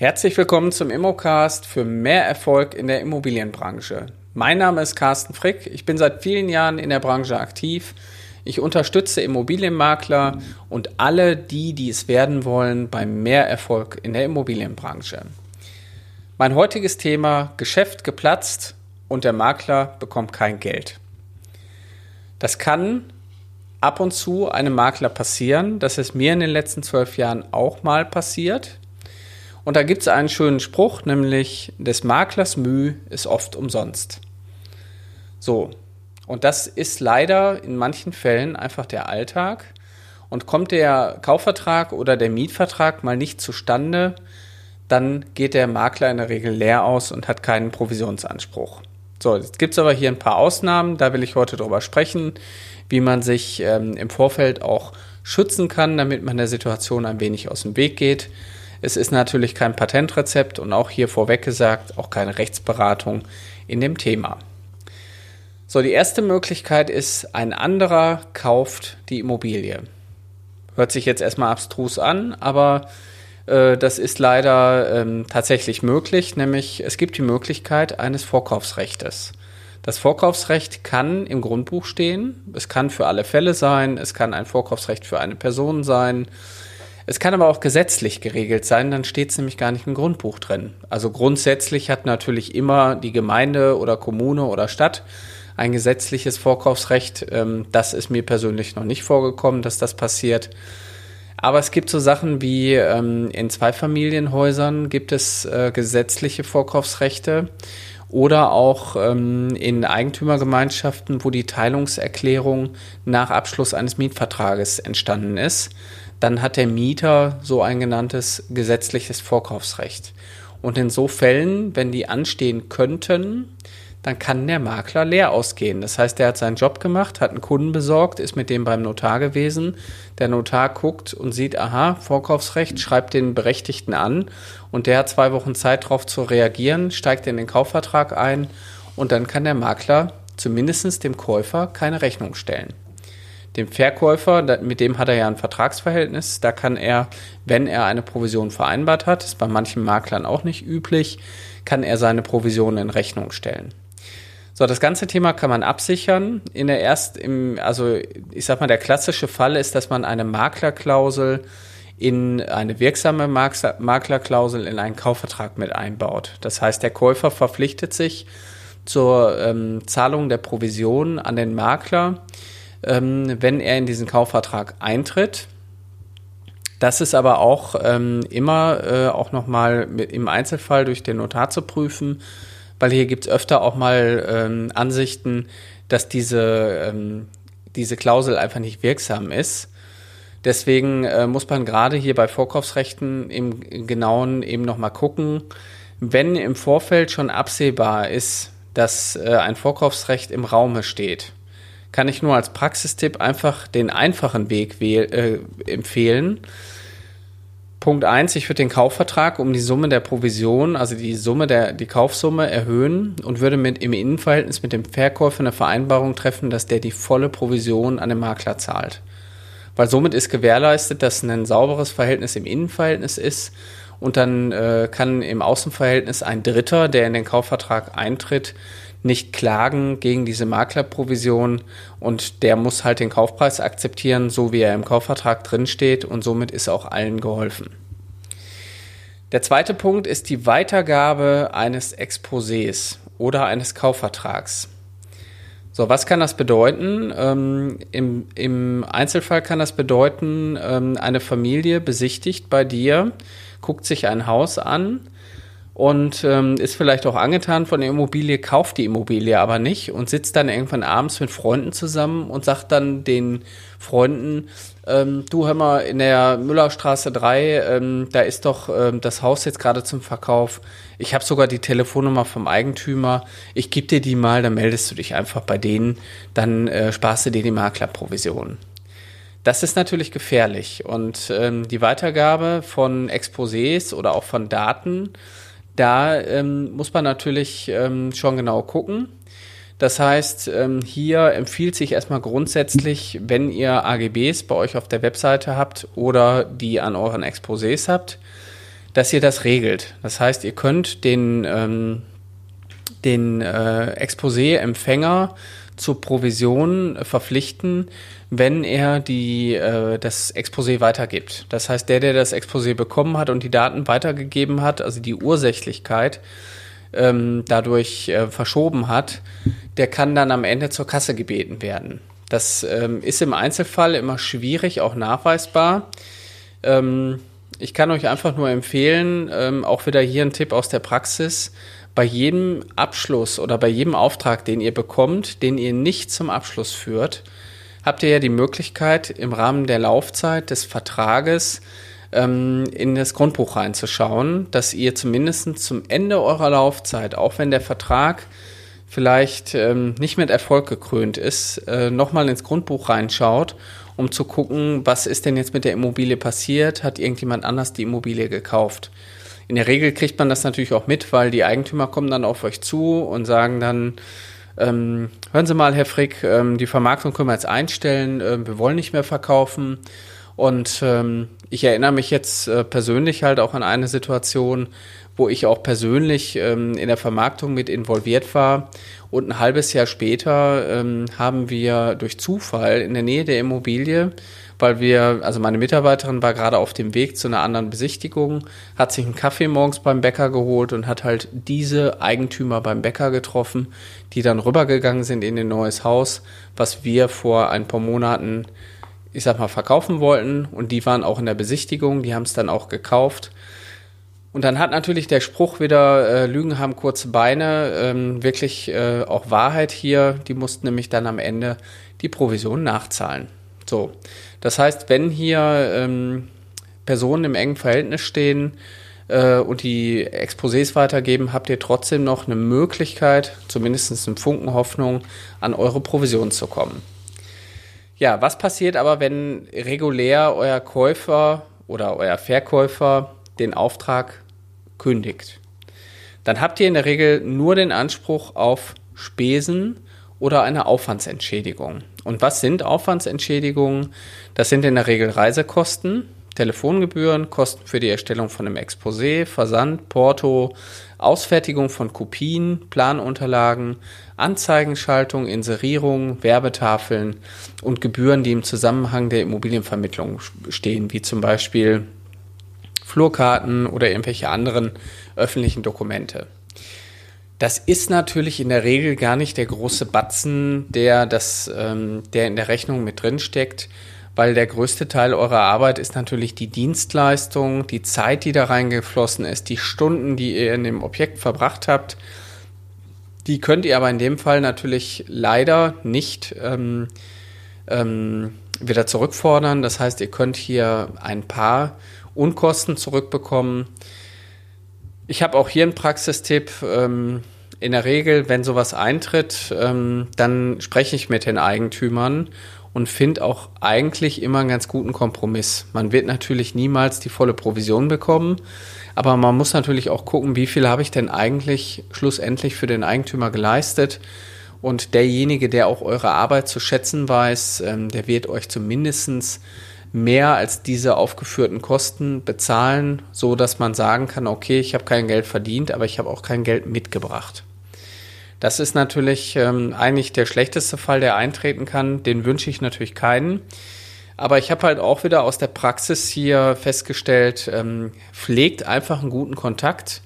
Herzlich willkommen zum Immocast für mehr Erfolg in der Immobilienbranche. Mein Name ist Carsten Frick. Ich bin seit vielen Jahren in der Branche aktiv. Ich unterstütze Immobilienmakler und alle die, die es werden wollen, beim Mehrerfolg in der Immobilienbranche. Mein heutiges Thema Geschäft geplatzt und der Makler bekommt kein Geld. Das kann ab und zu einem Makler passieren. Das ist mir in den letzten zwölf Jahren auch mal passiert. Und da gibt es einen schönen Spruch, nämlich des Maklers Mühe ist oft umsonst. So, und das ist leider in manchen Fällen einfach der Alltag. Und kommt der Kaufvertrag oder der Mietvertrag mal nicht zustande, dann geht der Makler in der Regel leer aus und hat keinen Provisionsanspruch. So, jetzt gibt es aber hier ein paar Ausnahmen, da will ich heute drüber sprechen, wie man sich ähm, im Vorfeld auch schützen kann, damit man der Situation ein wenig aus dem Weg geht. Es ist natürlich kein Patentrezept und auch hier vorweg gesagt, auch keine Rechtsberatung in dem Thema. So, die erste Möglichkeit ist, ein anderer kauft die Immobilie. Hört sich jetzt erstmal abstrus an, aber äh, das ist leider ähm, tatsächlich möglich, nämlich es gibt die Möglichkeit eines Vorkaufsrechtes. Das Vorkaufsrecht kann im Grundbuch stehen, es kann für alle Fälle sein, es kann ein Vorkaufsrecht für eine Person sein, es kann aber auch gesetzlich geregelt sein, dann steht es nämlich gar nicht im Grundbuch drin. Also grundsätzlich hat natürlich immer die Gemeinde oder Kommune oder Stadt ein gesetzliches Vorkaufsrecht. Ähm, das ist mir persönlich noch nicht vorgekommen, dass das passiert. Aber es gibt so Sachen wie ähm, in Zweifamilienhäusern gibt es äh, gesetzliche Vorkaufsrechte oder auch ähm, in Eigentümergemeinschaften, wo die Teilungserklärung nach Abschluss eines Mietvertrages entstanden ist. Dann hat der Mieter so ein genanntes gesetzliches Vorkaufsrecht. Und in so Fällen, wenn die anstehen könnten, dann kann der Makler leer ausgehen. Das heißt, er hat seinen Job gemacht, hat einen Kunden besorgt, ist mit dem beim Notar gewesen. Der Notar guckt und sieht, aha, Vorkaufsrecht, schreibt den Berechtigten an und der hat zwei Wochen Zeit darauf zu reagieren, steigt in den Kaufvertrag ein und dann kann der Makler zumindest dem Käufer keine Rechnung stellen. Dem Verkäufer, mit dem hat er ja ein Vertragsverhältnis, da kann er, wenn er eine Provision vereinbart hat, ist bei manchen Maklern auch nicht üblich, kann er seine Provision in Rechnung stellen. So, das ganze Thema kann man absichern. In der erst, im, also ich sag mal, der klassische Fall ist, dass man eine Maklerklausel in eine wirksame Maklerklausel in einen Kaufvertrag mit einbaut. Das heißt, der Käufer verpflichtet sich zur ähm, Zahlung der Provision an den Makler, ähm, wenn er in diesen Kaufvertrag eintritt. Das ist aber auch ähm, immer äh, auch nochmal im Einzelfall durch den Notar zu prüfen weil hier gibt es öfter auch mal ähm, Ansichten, dass diese, ähm, diese Klausel einfach nicht wirksam ist. Deswegen äh, muss man gerade hier bei Vorkaufsrechten im Genauen eben nochmal gucken, wenn im Vorfeld schon absehbar ist, dass äh, ein Vorkaufsrecht im Raume steht, kann ich nur als Praxistipp einfach den einfachen Weg äh, empfehlen Punkt 1, ich würde den Kaufvertrag um die Summe der Provision, also die Summe der die Kaufsumme erhöhen und würde mit im Innenverhältnis mit dem Verkäufer eine Vereinbarung treffen, dass der die volle Provision an den Makler zahlt. Weil somit ist gewährleistet, dass ein sauberes Verhältnis im Innenverhältnis ist und dann äh, kann im Außenverhältnis ein Dritter, der in den Kaufvertrag eintritt, nicht klagen gegen diese Maklerprovision und der muss halt den Kaufpreis akzeptieren, so wie er im Kaufvertrag drinsteht und somit ist auch allen geholfen. Der zweite Punkt ist die Weitergabe eines Exposés oder eines Kaufvertrags. So, was kann das bedeuten? Ähm, im, Im Einzelfall kann das bedeuten, ähm, eine Familie besichtigt bei dir, guckt sich ein Haus an, und ähm, ist vielleicht auch angetan von der Immobilie, kauft die Immobilie aber nicht und sitzt dann irgendwann abends mit Freunden zusammen und sagt dann den Freunden, ähm, du hör mal, in der Müllerstraße 3, ähm, da ist doch ähm, das Haus jetzt gerade zum Verkauf. Ich habe sogar die Telefonnummer vom Eigentümer. Ich gebe dir die mal, dann meldest du dich einfach bei denen, dann äh, sparst du dir die Maklerprovision. Das ist natürlich gefährlich und ähm, die Weitergabe von Exposés oder auch von Daten da ähm, muss man natürlich ähm, schon genau gucken. Das heißt, ähm, hier empfiehlt sich erstmal grundsätzlich, wenn ihr AGBs bei euch auf der Webseite habt oder die an euren Exposés habt, dass ihr das regelt. Das heißt, ihr könnt den, ähm, den äh, Exposé-Empfänger zur Provision verpflichten, wenn er die, äh, das Exposé weitergibt. Das heißt, der, der das Exposé bekommen hat und die Daten weitergegeben hat, also die Ursächlichkeit ähm, dadurch äh, verschoben hat, der kann dann am Ende zur Kasse gebeten werden. Das ähm, ist im Einzelfall immer schwierig, auch nachweisbar. Ähm, ich kann euch einfach nur empfehlen, ähm, auch wieder hier ein Tipp aus der Praxis, bei jedem Abschluss oder bei jedem Auftrag, den ihr bekommt, den ihr nicht zum Abschluss führt, habt ihr ja die Möglichkeit, im Rahmen der Laufzeit des Vertrages ähm, in das Grundbuch reinzuschauen, dass ihr zumindest zum Ende eurer Laufzeit, auch wenn der Vertrag vielleicht ähm, nicht mit Erfolg gekrönt ist, äh, nochmal ins Grundbuch reinschaut, um zu gucken, was ist denn jetzt mit der Immobilie passiert, hat irgendjemand anders die Immobilie gekauft. In der Regel kriegt man das natürlich auch mit, weil die Eigentümer kommen dann auf euch zu und sagen dann, ähm, hören Sie mal, Herr Frick, ähm, die Vermarktung können wir jetzt einstellen, äh, wir wollen nicht mehr verkaufen. Und ähm, ich erinnere mich jetzt äh, persönlich halt auch an eine Situation, wo ich auch persönlich ähm, in der Vermarktung mit involviert war. Und ein halbes Jahr später ähm, haben wir durch Zufall in der Nähe der Immobilie weil wir, also meine Mitarbeiterin war gerade auf dem Weg zu einer anderen Besichtigung, hat sich einen Kaffee morgens beim Bäcker geholt und hat halt diese Eigentümer beim Bäcker getroffen, die dann rübergegangen sind in ein neues Haus, was wir vor ein paar Monaten, ich sag mal, verkaufen wollten. Und die waren auch in der Besichtigung, die haben es dann auch gekauft. Und dann hat natürlich der Spruch wieder, äh, Lügen haben kurze Beine, ähm, wirklich äh, auch Wahrheit hier. Die mussten nämlich dann am Ende die Provision nachzahlen. So, das heißt, wenn hier ähm, Personen im engen Verhältnis stehen äh, und die Exposés weitergeben, habt ihr trotzdem noch eine Möglichkeit, zumindest einen Funken Hoffnung, an eure Provision zu kommen. Ja, was passiert aber, wenn regulär euer Käufer oder euer Verkäufer den Auftrag kündigt? Dann habt ihr in der Regel nur den Anspruch auf Spesen oder eine Aufwandsentschädigung. Und was sind Aufwandsentschädigungen? Das sind in der Regel Reisekosten, Telefongebühren, Kosten für die Erstellung von einem Exposé, Versand, Porto, Ausfertigung von Kopien, Planunterlagen, Anzeigenschaltung, Inserierung, Werbetafeln und Gebühren, die im Zusammenhang der Immobilienvermittlung stehen, wie zum Beispiel Flurkarten oder irgendwelche anderen öffentlichen Dokumente. Das ist natürlich in der Regel gar nicht der große Batzen, der, das, ähm, der in der Rechnung mit drin steckt, weil der größte Teil eurer Arbeit ist natürlich die Dienstleistung, die Zeit, die da reingeflossen ist, die Stunden, die ihr in dem Objekt verbracht habt. Die könnt ihr aber in dem Fall natürlich leider nicht ähm, ähm, wieder zurückfordern. Das heißt, ihr könnt hier ein paar Unkosten zurückbekommen. Ich habe auch hier einen Praxistipp. Ähm, in der Regel, wenn sowas eintritt, ähm, dann spreche ich mit den Eigentümern und finde auch eigentlich immer einen ganz guten Kompromiss. Man wird natürlich niemals die volle Provision bekommen, aber man muss natürlich auch gucken, wie viel habe ich denn eigentlich schlussendlich für den Eigentümer geleistet. Und derjenige, der auch eure Arbeit zu schätzen weiß, ähm, der wird euch zumindestens mehr als diese aufgeführten Kosten bezahlen, so dass man sagen kann, okay, ich habe kein Geld verdient, aber ich habe auch kein Geld mitgebracht. Das ist natürlich ähm, eigentlich der schlechteste Fall, der eintreten kann. Den wünsche ich natürlich keinen. Aber ich habe halt auch wieder aus der Praxis hier festgestellt, ähm, pflegt einfach einen guten Kontakt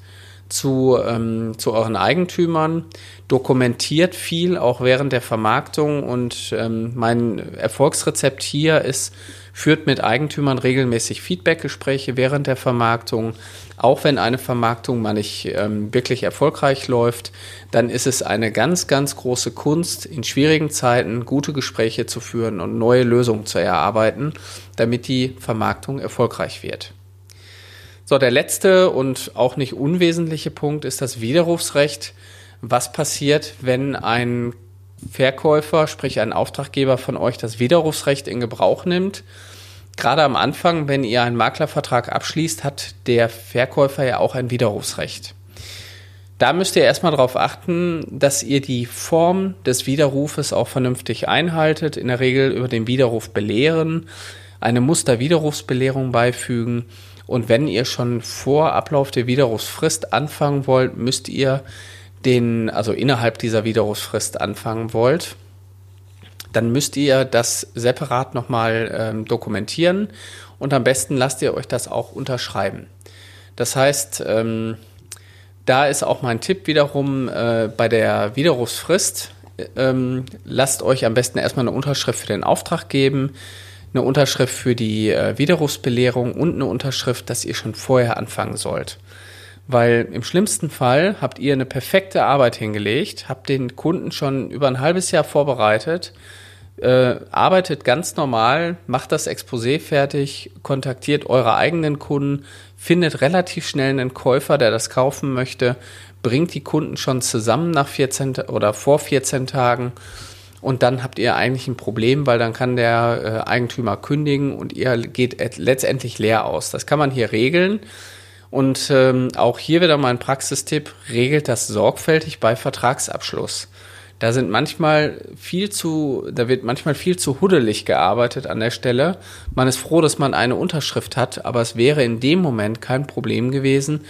zu, ähm, zu euren Eigentümern, dokumentiert viel auch während der Vermarktung und ähm, mein Erfolgsrezept hier ist, führt mit Eigentümern regelmäßig Feedbackgespräche während der Vermarktung. Auch wenn eine Vermarktung mal nicht ähm, wirklich erfolgreich läuft, dann ist es eine ganz, ganz große Kunst, in schwierigen Zeiten gute Gespräche zu führen und neue Lösungen zu erarbeiten, damit die Vermarktung erfolgreich wird. So, der letzte und auch nicht unwesentliche Punkt ist das Widerrufsrecht. Was passiert, wenn ein Verkäufer, sprich ein Auftraggeber von euch, das Widerrufsrecht in Gebrauch nimmt. Gerade am Anfang, wenn ihr einen Maklervertrag abschließt, hat der Verkäufer ja auch ein Widerrufsrecht. Da müsst ihr erstmal darauf achten, dass ihr die Form des Widerrufes auch vernünftig einhaltet. In der Regel über den Widerruf belehren, eine Musterwiderrufsbelehrung beifügen Und wenn ihr schon vor Ablauf der Widerrufsfrist anfangen wollt, müsst ihr den, also innerhalb dieser Widerrufsfrist anfangen wollt, dann müsst ihr das separat nochmal ähm, dokumentieren und am besten lasst ihr euch das auch unterschreiben. Das heißt, ähm, da ist auch mein Tipp wiederum äh, bei der Widerrufsfrist. Ähm, lasst euch am besten erstmal eine Unterschrift für den Auftrag geben, eine Unterschrift für die äh, Widerrufsbelehrung und eine Unterschrift, dass ihr schon vorher anfangen sollt. Weil im schlimmsten Fall habt ihr eine perfekte Arbeit hingelegt, habt den Kunden schon über ein halbes Jahr vorbereitet, äh, arbeitet ganz normal, macht das Exposé fertig, kontaktiert eure eigenen Kunden, findet relativ schnell einen Käufer, der das kaufen möchte, bringt die Kunden schon zusammen nach 14 oder vor 14 Tagen und dann habt ihr eigentlich ein Problem, weil dann kann der äh, Eigentümer kündigen und ihr geht letztendlich leer aus. Das kann man hier regeln. Und ähm, auch hier wieder mein Praxistipp, regelt das sorgfältig bei Vertragsabschluss. Da sind manchmal viel zu, da wird manchmal viel zu huddelig gearbeitet an der Stelle. Man ist froh, dass man eine Unterschrift hat, aber es wäre in dem Moment kein Problem gewesen,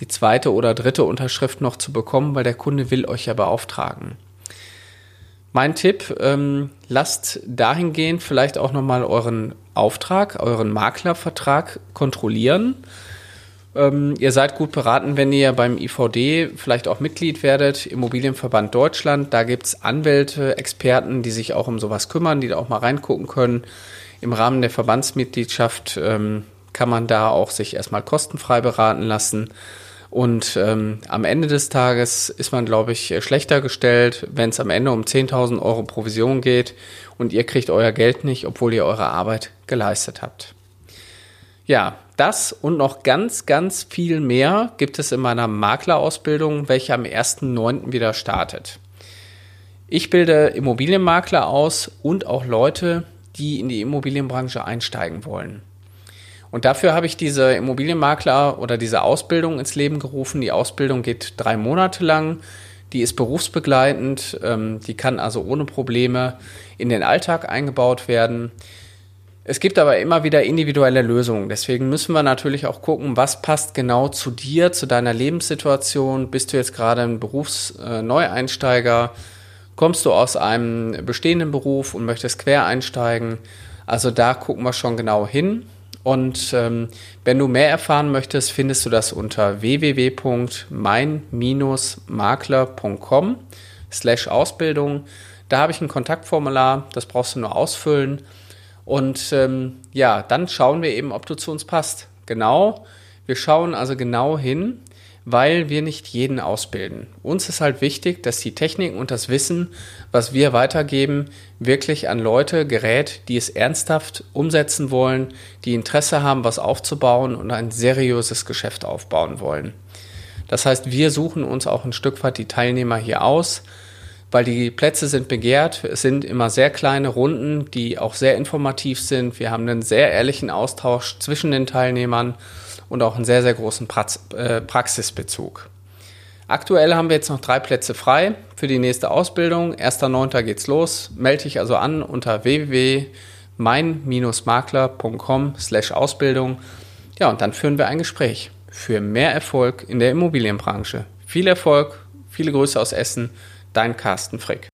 die zweite oder dritte Unterschrift noch zu bekommen, weil der Kunde will euch ja beauftragen. Mein Tipp, ähm, lasst dahingehend vielleicht auch nochmal euren Auftrag, euren Maklervertrag kontrollieren. Ähm, ihr seid gut beraten, wenn ihr beim IVD vielleicht auch Mitglied werdet, Immobilienverband Deutschland. Da gibt's Anwälte, Experten, die sich auch um sowas kümmern, die da auch mal reingucken können. Im Rahmen der Verbandsmitgliedschaft ähm, kann man da auch sich erstmal kostenfrei beraten lassen. Und ähm, am Ende des Tages ist man, glaube ich, schlechter gestellt, wenn es am Ende um 10.000 Euro Provision geht und ihr kriegt euer Geld nicht, obwohl ihr eure Arbeit geleistet habt. Ja, das und noch ganz, ganz viel mehr gibt es in meiner Maklerausbildung, welche am 1.9. wieder startet. Ich bilde Immobilienmakler aus und auch Leute, die in die Immobilienbranche einsteigen wollen. Und dafür habe ich diese Immobilienmakler oder diese Ausbildung ins Leben gerufen. Die Ausbildung geht drei Monate lang. Die ist berufsbegleitend. Ähm, die kann also ohne Probleme in den Alltag eingebaut werden. Es gibt aber immer wieder individuelle Lösungen. Deswegen müssen wir natürlich auch gucken, was passt genau zu dir, zu deiner Lebenssituation. Bist du jetzt gerade ein Berufsneueinsteiger? Kommst du aus einem bestehenden Beruf und möchtest quer einsteigen? Also da gucken wir schon genau hin. Und ähm, wenn du mehr erfahren möchtest, findest du das unter www.mein-makler.com slash Ausbildung. Da habe ich ein Kontaktformular, das brauchst du nur ausfüllen. Und ähm, ja, dann schauen wir eben, ob du zu uns passt. Genau, wir schauen also genau hin, weil wir nicht jeden ausbilden. Uns ist halt wichtig, dass die Technik und das Wissen, was wir weitergeben, wirklich an Leute gerät, die es ernsthaft umsetzen wollen, die Interesse haben, was aufzubauen und ein seriöses Geschäft aufbauen wollen. Das heißt, wir suchen uns auch ein Stück weit die Teilnehmer hier aus, weil die Plätze sind begehrt. Es sind immer sehr kleine Runden, die auch sehr informativ sind. Wir haben einen sehr ehrlichen Austausch zwischen den Teilnehmern und auch einen sehr, sehr großen äh, Praxisbezug. Aktuell haben wir jetzt noch drei Plätze frei für die nächste Ausbildung. 1.9. geht's los. Melde dich also an unter www.mein-makler.com slash Ausbildung. Ja, und dann führen wir ein Gespräch für mehr Erfolg in der Immobilienbranche. Viel Erfolg, viele Grüße aus Essen, dein Carsten Frick.